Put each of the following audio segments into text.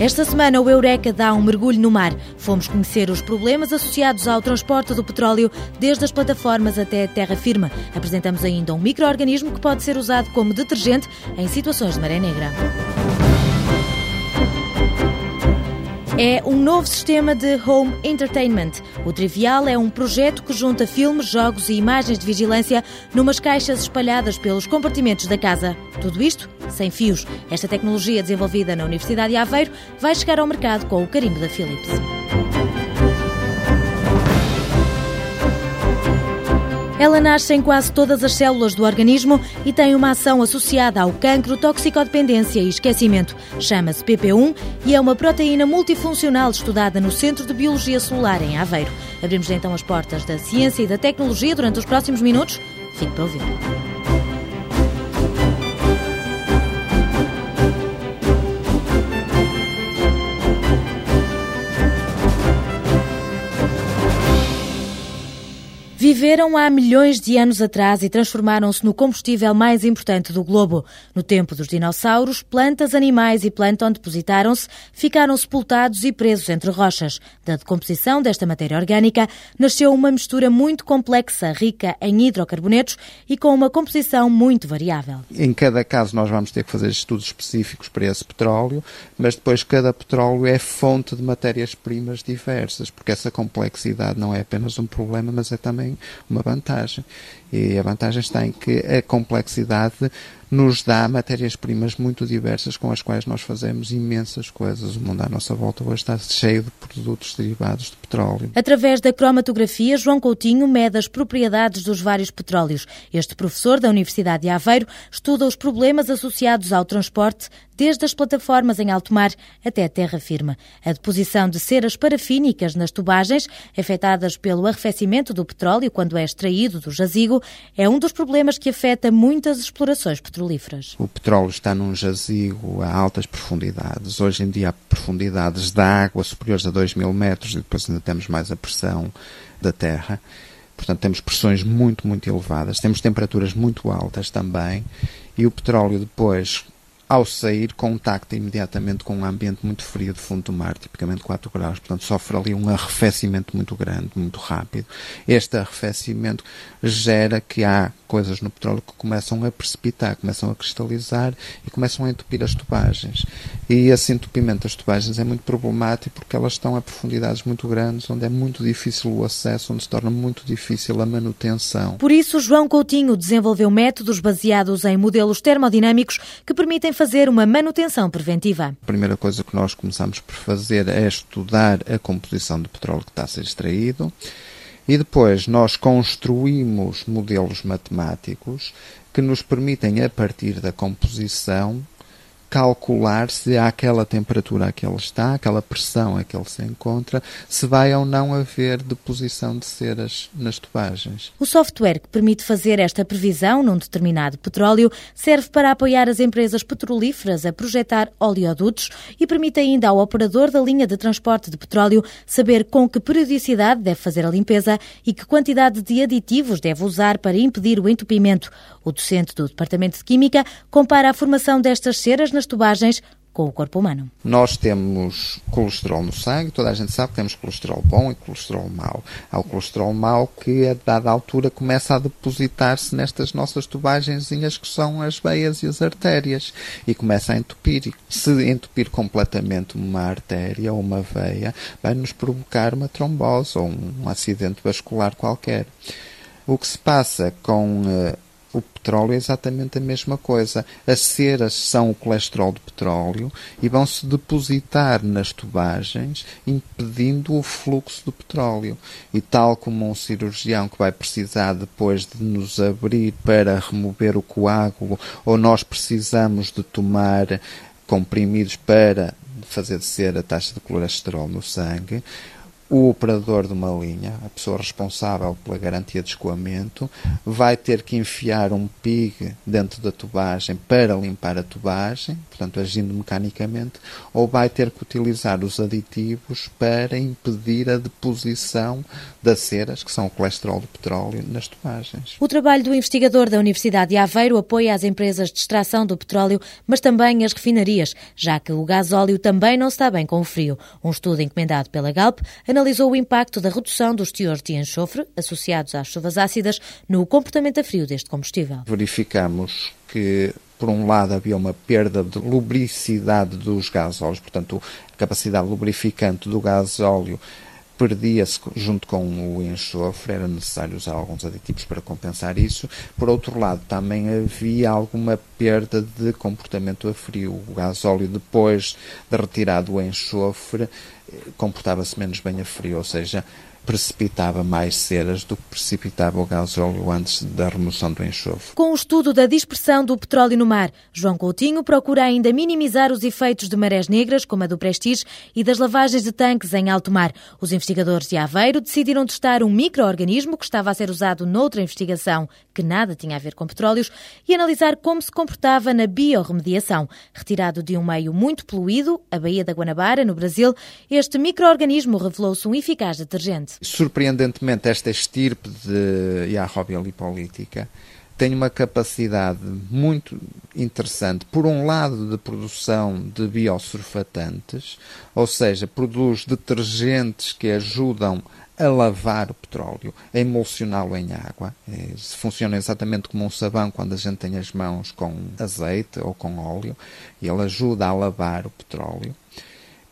Esta semana o Eureka dá um mergulho no mar. Fomos conhecer os problemas associados ao transporte do petróleo, desde as plataformas até a terra firme. Apresentamos ainda um microorganismo que pode ser usado como detergente em situações de maré negra. É um novo sistema de home entertainment. O Trivial é um projeto que junta filmes, jogos e imagens de vigilância numas caixas espalhadas pelos compartimentos da casa. Tudo isto sem fios. Esta tecnologia desenvolvida na Universidade de Aveiro vai chegar ao mercado com o carimbo da Philips. Ela nasce em quase todas as células do organismo e tem uma ação associada ao cancro, toxicodependência e esquecimento. Chama-se PP1 e é uma proteína multifuncional estudada no Centro de Biologia Celular em Aveiro. Abrimos então as portas da ciência e da tecnologia durante os próximos minutos. Fique para ouvir. Viveram há milhões de anos atrás e transformaram-se no combustível mais importante do globo. No tempo dos dinossauros, plantas, animais e plâncton depositaram-se, ficaram sepultados e presos entre rochas. Da decomposição desta matéria orgânica nasceu uma mistura muito complexa, rica em hidrocarbonetos e com uma composição muito variável. Em cada caso, nós vamos ter que fazer estudos específicos para esse petróleo, mas depois cada petróleo é fonte de matérias-primas diversas, porque essa complexidade não é apenas um problema, mas é também uma vantagem. E a vantagem está em que a complexidade nos dá matérias-primas muito diversas com as quais nós fazemos imensas coisas. O mundo à nossa volta hoje está cheio de produtos derivados de petróleo. Através da cromatografia, João Coutinho mede as propriedades dos vários petróleos. Este professor da Universidade de Aveiro estuda os problemas associados ao transporte desde as plataformas em alto mar até a terra firme. A deposição de ceras parafínicas nas tubagens, afetadas pelo arrefecimento do petróleo quando é extraído do jazigo, é um dos problemas que afeta muitas explorações petrolíferas. O petróleo está num jazigo a altas profundidades. Hoje em dia há profundidades da água superiores a 2 mil metros e depois ainda temos mais a pressão da terra. Portanto, temos pressões muito, muito elevadas, temos temperaturas muito altas também, e o petróleo depois ao sair, contacta imediatamente com um ambiente muito frio de fundo do mar, tipicamente 4 graus. Portanto, sofre ali um arrefecimento muito grande, muito rápido. Este arrefecimento gera que há coisas no petróleo que começam a precipitar, começam a cristalizar e começam a entupir as tubagens. E esse entupimento das tubagens é muito problemático porque elas estão a profundidades muito grandes, onde é muito difícil o acesso, onde se torna muito difícil a manutenção. Por isso, João Coutinho desenvolveu métodos baseados em modelos termodinâmicos que permitem fazer uma manutenção preventiva. A primeira coisa que nós começamos por fazer é estudar a composição do petróleo que está a ser extraído. E depois nós construímos modelos matemáticos que nos permitem, a partir da composição, calcular se àquela temperatura a que ele está, aquela pressão a que ele se encontra, se vai ou não haver deposição de ceras nas tubagens. O software que permite fazer esta previsão num determinado petróleo serve para apoiar as empresas petrolíferas a projetar oleodutos e permite ainda ao operador da linha de transporte de petróleo saber com que periodicidade deve fazer a limpeza e que quantidade de aditivos deve usar para impedir o entupimento. O docente do Departamento de Química compara a formação destas ceras nas tubagens com o corpo humano. Nós temos colesterol no sangue, toda a gente sabe que temos colesterol bom e colesterol mau. Há o colesterol mau que, a dada altura, começa a depositar-se nestas nossas tubagenzinhas que são as veias e as artérias e começa a entupir. Se entupir completamente uma artéria ou uma veia, vai nos provocar uma trombose ou um acidente vascular qualquer. O que se passa com uh, o petróleo é exatamente a mesma coisa. As ceras são o colesterol de petróleo e vão se depositar nas tubagens, impedindo o fluxo do petróleo. E tal como um cirurgião que vai precisar depois de nos abrir para remover o coágulo, ou nós precisamos de tomar comprimidos para fazer descer a taxa de colesterol no sangue, o operador de uma linha, a pessoa responsável pela garantia de escoamento, vai ter que enfiar um pig dentro da tubagem para limpar a tubagem, portanto agindo mecanicamente, ou vai ter que utilizar os aditivos para impedir a deposição das ceras, que são o colesterol do petróleo, nas tubagens. O trabalho do investigador da Universidade de Aveiro apoia as empresas de extração do petróleo, mas também as refinarias, já que o gasóleo também não está bem com o frio. Um estudo encomendado pela Galp analisou o impacto da redução dos teores de enxofre associados às chuvas ácidas no comportamento a frio deste combustível. Verificamos que por um lado havia uma perda de lubricidade dos gasóleos, portanto a capacidade lubrificante do gasóleo perdia-se junto com o enxofre, era necessário usar alguns aditivos para compensar isso. Por outro lado, também havia alguma perda de comportamento a frio. O gasóleo, depois de retirado o enxofre, comportava-se menos bem a frio, ou seja, precipitava mais ceras do que precipitava o gasóleo antes da remoção do enxofre. Com o estudo da dispersão do petróleo no mar, João Coutinho procura ainda minimizar os efeitos de marés negras, como a do Prestige, e das lavagens de tanques em alto mar. Os investigadores de Aveiro decidiram testar um microorganismo que estava a ser usado noutra investigação, que nada tinha a ver com petróleos, e analisar como se comportava na biorremediação. Retirado de um meio muito poluído, a Baía da Guanabara, no Brasil, este microorganismo revelou-se um eficaz detergente. Surpreendentemente, esta estirpe de Iarrobia lipolítica tem uma capacidade muito interessante, por um lado, de produção de biosurfatantes, ou seja, produz detergentes que ajudam a lavar o petróleo, a emulsioná-lo em água. É, funciona exatamente como um sabão quando a gente tem as mãos com azeite ou com óleo, e ele ajuda a lavar o petróleo.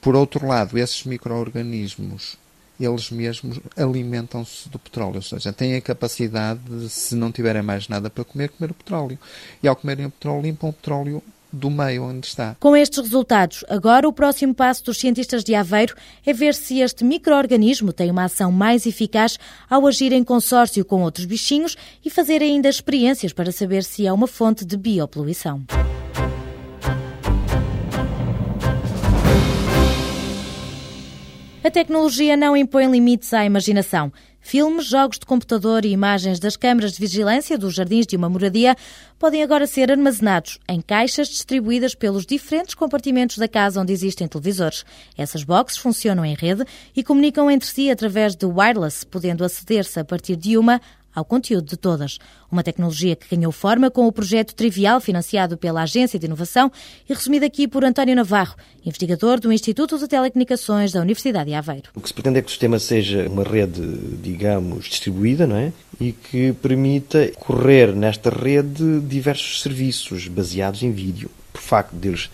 Por outro lado, esses micro-organismos eles mesmos alimentam-se do petróleo, ou seja, têm a capacidade de, se não tiverem mais nada para comer, comer o petróleo. E ao comerem o petróleo, limpam o petróleo do meio onde está. Com estes resultados, agora o próximo passo dos cientistas de Aveiro é ver se este microorganismo tem uma ação mais eficaz ao agir em consórcio com outros bichinhos e fazer ainda experiências para saber se é uma fonte de biopoluição. A tecnologia não impõe limites à imaginação. Filmes, jogos de computador e imagens das câmaras de vigilância dos jardins de uma moradia podem agora ser armazenados em caixas distribuídas pelos diferentes compartimentos da casa onde existem televisores. Essas boxes funcionam em rede e comunicam entre si através de wireless, podendo aceder-se a partir de uma ao conteúdo de todas. Uma tecnologia que ganhou forma com o projeto Trivial, financiado pela Agência de Inovação e resumido aqui por António Navarro, investigador do Instituto de Telecomunicações da Universidade de Aveiro. O que se pretende é que o sistema seja uma rede, digamos, distribuída, não é? E que permita correr nesta rede diversos serviços baseados em vídeo. Por facto deles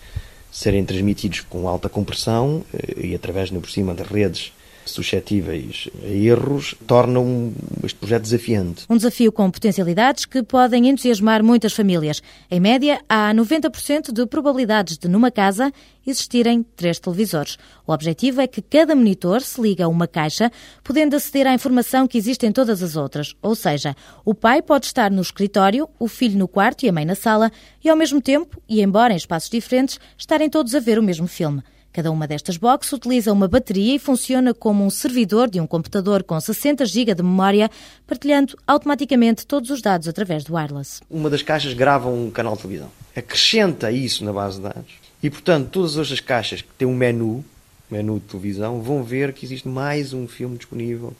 serem transmitidos com alta compressão eh, e através, por cima, das redes suscetíveis a erros tornam este projeto desafiante. Um desafio com potencialidades que podem entusiasmar muitas famílias. Em média, há 90% de probabilidades de, numa casa, existirem três televisores. O objetivo é que cada monitor se liga a uma caixa, podendo aceder à informação que existe em todas as outras. Ou seja, o pai pode estar no escritório, o filho no quarto e a mãe na sala, e ao mesmo tempo, e embora em espaços diferentes, estarem todos a ver o mesmo filme. Cada uma destas boxes utiliza uma bateria e funciona como um servidor de um computador com 60 GB de memória, partilhando automaticamente todos os dados através do wireless. Uma das caixas grava um canal de televisão. Acrescenta isso na base de dados e, portanto, todas as caixas que têm um menu, menu de televisão, vão ver que existe mais um filme disponível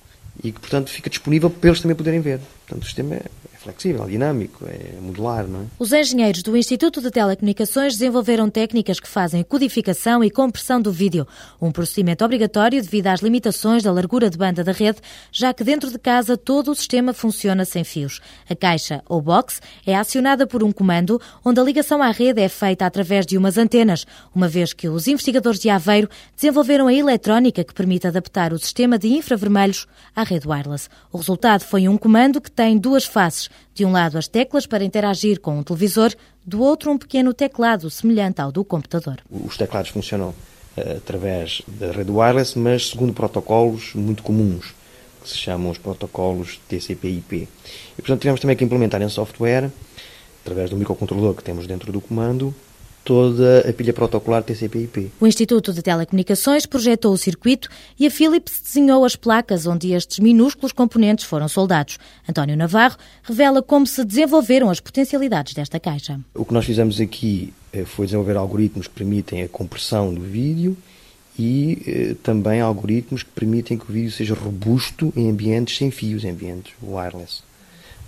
e que, portanto, fica disponível para eles também poderem ver. Portanto, o sistema é flexível, dinâmico, é modular, não é? Os engenheiros do Instituto de Telecomunicações desenvolveram técnicas que fazem codificação e compressão do vídeo, um procedimento obrigatório devido às limitações da largura de banda da rede, já que dentro de casa todo o sistema funciona sem fios. A caixa ou box é acionada por um comando, onde a ligação à rede é feita através de umas antenas, uma vez que os investigadores de Aveiro desenvolveram a eletrónica que permite adaptar o sistema de infravermelhos à rede wireless. O resultado foi um comando que tem duas faces, de um lado, as teclas para interagir com um televisor, do outro, um pequeno teclado semelhante ao do computador. Os teclados funcionam uh, através da rede wireless, mas segundo protocolos muito comuns, que se chamam os protocolos TCP/IP. E, portanto, tivemos também que implementar em software, através do microcontrolador que temos dentro do comando, toda a pilha protocolar TCP/IP. O Instituto de Telecomunicações projetou o circuito e a Philips desenhou as placas onde estes minúsculos componentes foram soldados. António Navarro revela como se desenvolveram as potencialidades desta caixa. O que nós fizemos aqui eh, foi desenvolver algoritmos que permitem a compressão do vídeo e eh, também algoritmos que permitem que o vídeo seja robusto em ambientes sem fios, em ambientes wireless.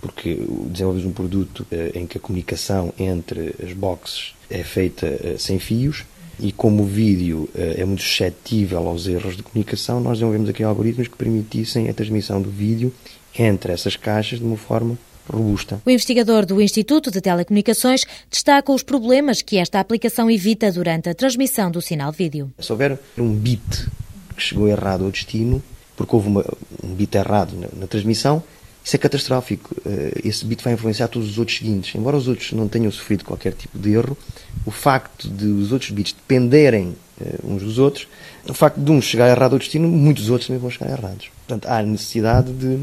Porque desenvolvemos um produto eh, em que a comunicação entre as boxes é feita eh, sem fios e como o vídeo eh, é muito suscetível aos erros de comunicação, nós desenvolvemos aqui algoritmos que permitissem a transmissão do vídeo entre essas caixas de uma forma robusta. O investigador do Instituto de Telecomunicações destaca os problemas que esta aplicação evita durante a transmissão do sinal vídeo. Se houver um bit que chegou errado ao destino, porque houve uma, um bit errado na, na transmissão, isso é catastrófico. Eh, esse bit vai influenciar todos os outros seguintes. Embora os outros não tenham sofrido qualquer tipo de erro, o facto de os outros bits dependerem eh, uns dos outros, o facto de um chegar errado ao destino, muitos outros também vão chegar errados. Portanto, há necessidade de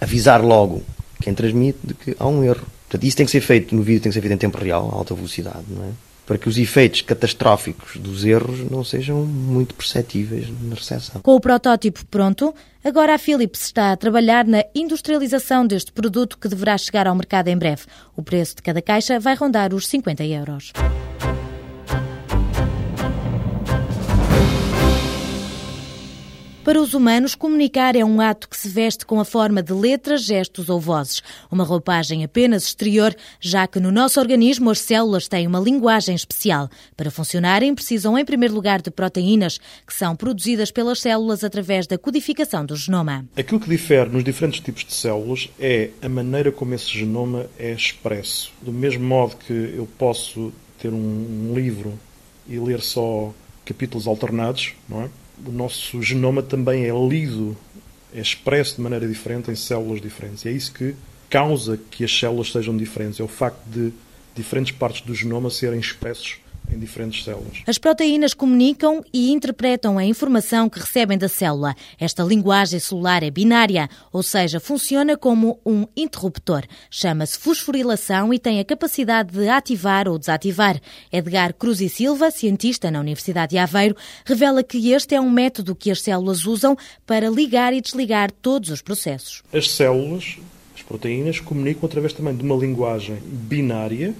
avisar logo quem transmite de que há um erro. Portanto, isso tem que ser feito no vídeo, tem que ser feito em tempo real, a alta velocidade, não é? Para que os efeitos catastróficos dos erros não sejam muito perceptíveis na recepção. Com o protótipo pronto, agora a Philips está a trabalhar na industrialização deste produto que deverá chegar ao mercado em breve. O preço de cada caixa vai rondar os 50 euros. Para os humanos, comunicar é um ato que se veste com a forma de letras, gestos ou vozes. Uma roupagem apenas exterior, já que no nosso organismo as células têm uma linguagem especial. Para funcionarem, precisam em primeiro lugar de proteínas, que são produzidas pelas células através da codificação do genoma. Aquilo que difere nos diferentes tipos de células é a maneira como esse genoma é expresso. Do mesmo modo que eu posso ter um livro e ler só capítulos alternados, não é? O nosso genoma também é lido, é expresso de maneira diferente em células diferentes. E é isso que causa que as células sejam diferentes. É o facto de diferentes partes do genoma serem expressos em diferentes células. As proteínas comunicam e interpretam a informação que recebem da célula. Esta linguagem celular é binária, ou seja, funciona como um interruptor. Chama-se fosforilação e tem a capacidade de ativar ou desativar. Edgar Cruz e Silva, cientista na Universidade de Aveiro, revela que este é um método que as células usam para ligar e desligar todos os processos. As células, as proteínas, comunicam através também de uma linguagem binária,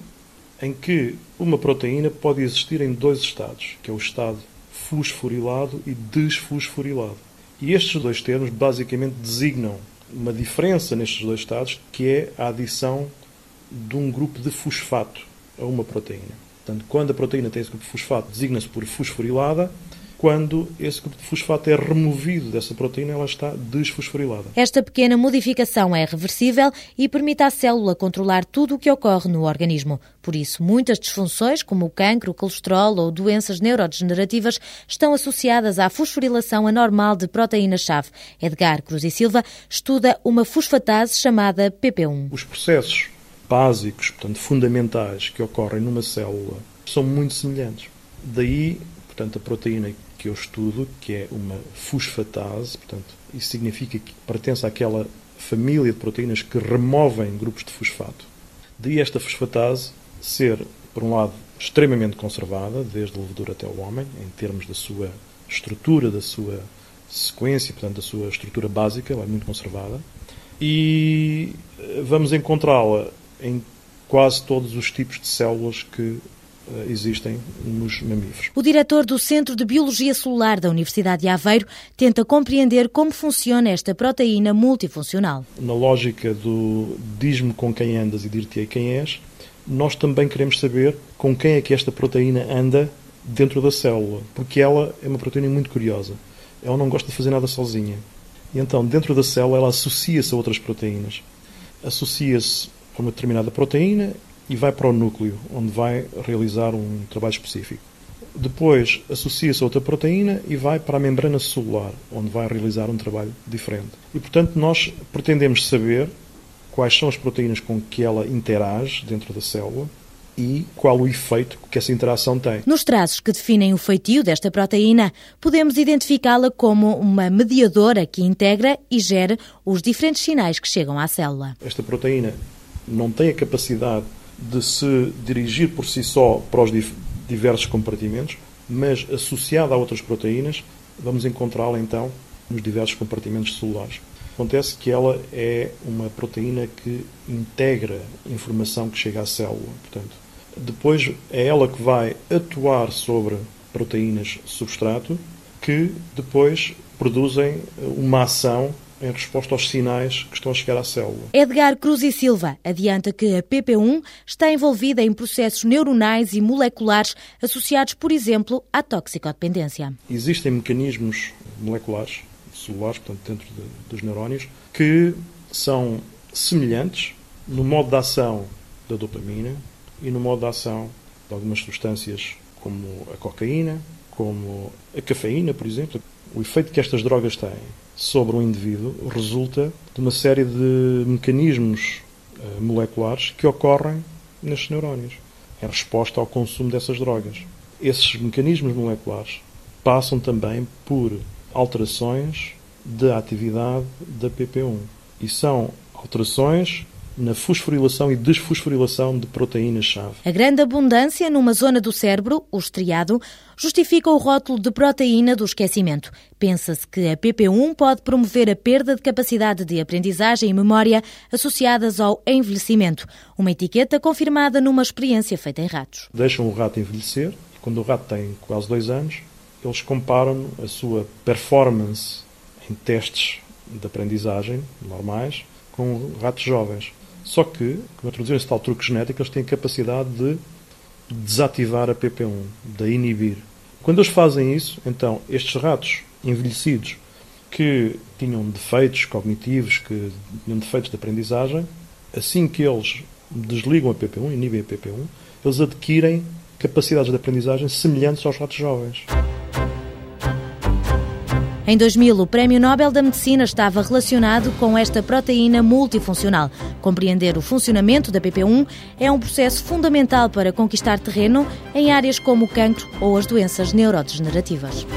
em que uma proteína pode existir em dois estados, que é o estado fosforilado e desfosforilado. E estes dois termos basicamente designam uma diferença nestes dois estados, que é a adição de um grupo de fosfato a uma proteína. Portanto, quando a proteína tem esse grupo de fosfato, designa-se por fosforilada, quando esse grupo de fosfato é removido dessa proteína, ela está desfosforilada. Esta pequena modificação é reversível e permite à célula controlar tudo o que ocorre no organismo. Por isso, muitas disfunções, como o cancro, o colesterol ou doenças neurodegenerativas, estão associadas à fosforilação anormal de proteína-chave. Edgar Cruz e Silva estuda uma fosfatase chamada PP1. Os processos básicos, portanto, fundamentais que ocorrem numa célula são muito semelhantes. Daí, portanto, a proteína que eu estudo, que é uma fosfatase, portanto, isso significa que pertence àquela família de proteínas que removem grupos de fosfato. Daí esta fosfatase ser, por um lado, extremamente conservada, desde o levedor até o homem, em termos da sua estrutura, da sua sequência, portanto, da sua estrutura básica, ela é muito conservada, e eh, vamos encontrá-la em quase todos os tipos de células que existem nos mamíferos. O diretor do Centro de Biologia Celular da Universidade de Aveiro tenta compreender como funciona esta proteína multifuncional. Na lógica do diz-me com quem andas e dir-te-ei quem és, nós também queremos saber com quem é que esta proteína anda dentro da célula, porque ela é uma proteína muito curiosa. Ela não gosta de fazer nada sozinha. E então, dentro da célula, ela associa-se a outras proteínas. Associa-se a uma determinada proteína e vai para o núcleo, onde vai realizar um trabalho específico. Depois associa-se a outra proteína e vai para a membrana celular, onde vai realizar um trabalho diferente. E, portanto, nós pretendemos saber quais são as proteínas com que ela interage dentro da célula e qual o efeito que essa interação tem. Nos traços que definem o feitio desta proteína, podemos identificá-la como uma mediadora que integra e gera os diferentes sinais que chegam à célula. Esta proteína não tem a capacidade de se dirigir por si só para os, diversos compartimentos, mas associada a outras proteínas, vamos encontrá-la então nos diversos compartimentos celulares. Acontece que ela é uma proteína que integra informação que chega à célula. Portanto, depois é ela que vai atuar sobre proteínas substrato que depois produzem uma ação em resposta aos sinais que estão a chegar à célula. Edgar Cruz e Silva adianta que a PP1 está envolvida em processos neuronais e moleculares associados, por exemplo, à toxicodependência. Existem mecanismos moleculares, celulares, portanto, dentro de, dos neurónios, que são semelhantes no modo de ação da dopamina e no modo de ação de algumas substâncias como a cocaína, como a cafeína, por exemplo. O efeito que estas drogas têm sobre o indivíduo resulta de uma série de mecanismos uh, moleculares que ocorrem nestes neurónios, em resposta ao consumo dessas drogas. Esses mecanismos moleculares passam também por alterações da atividade da PP1 e são alterações na fosforilação e desfosforilação de proteínas-chave. A grande abundância numa zona do cérebro, o estriado, justifica o rótulo de proteína do esquecimento. Pensa-se que a PP1 pode promover a perda de capacidade de aprendizagem e memória associadas ao envelhecimento, uma etiqueta confirmada numa experiência feita em ratos. Deixam o rato envelhecer, quando o rato tem quase dois anos, eles comparam a sua performance em testes de aprendizagem normais com ratos jovens. Só que, como introduzir esse tal truque genético, eles têm a capacidade de desativar a PP1, de inibir. Quando eles fazem isso, então, estes ratos envelhecidos que tinham defeitos cognitivos, que tinham defeitos de aprendizagem, assim que eles desligam a PP1, inibem a PP1, eles adquirem capacidades de aprendizagem semelhantes aos ratos jovens. Em 2000, o Prémio Nobel da Medicina estava relacionado com esta proteína multifuncional. Compreender o funcionamento da PP1 é um processo fundamental para conquistar terreno em áreas como o cancro ou as doenças neurodegenerativas.